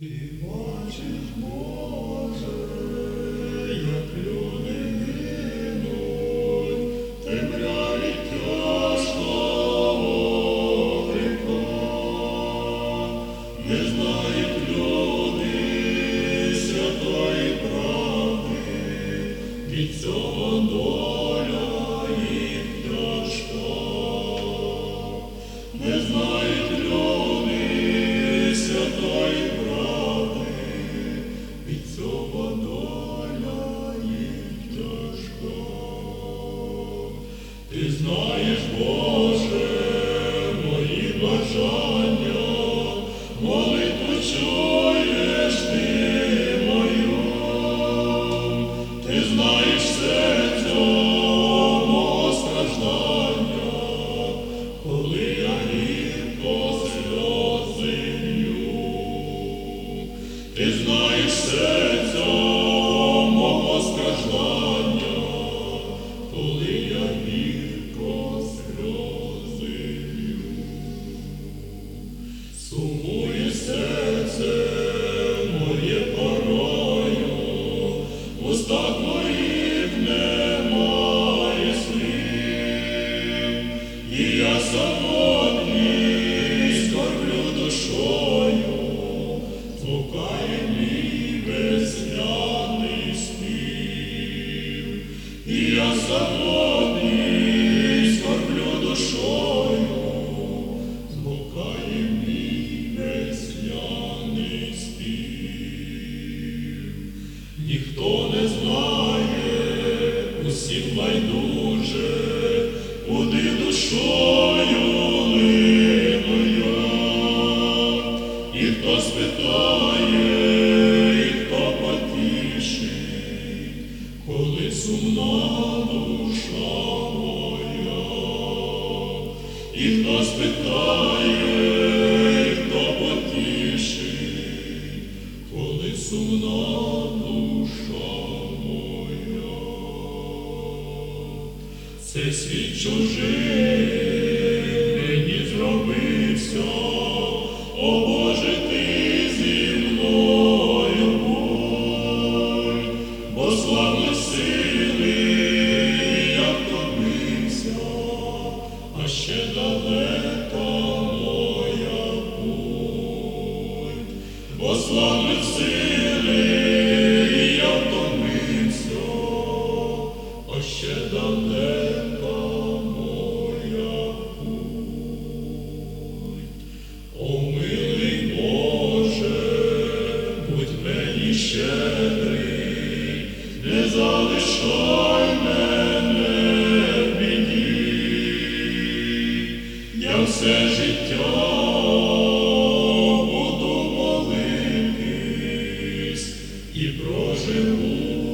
І бачиш, Боже, як люди темряві. Не люди святої правди, від цього доля їх тяжка. Не знають Ти знаєш, Боже, мої бажання, самотній скорблю душою, звукає мій весняний спів, я самотній скорблю душою, Змукає мій весняний спів. Ніхто не знає, усім байдуже, куди душою хто спитає, і хто потішить, коли сумна душа моя. І хто спитає, і хто потішить, коли сумна душа моя. Це світ чужий мені зробився, о славних сили я втомився, а ще далека моя. О милий Боже, будь мені щедрий, не залишай мене. Я все життя de.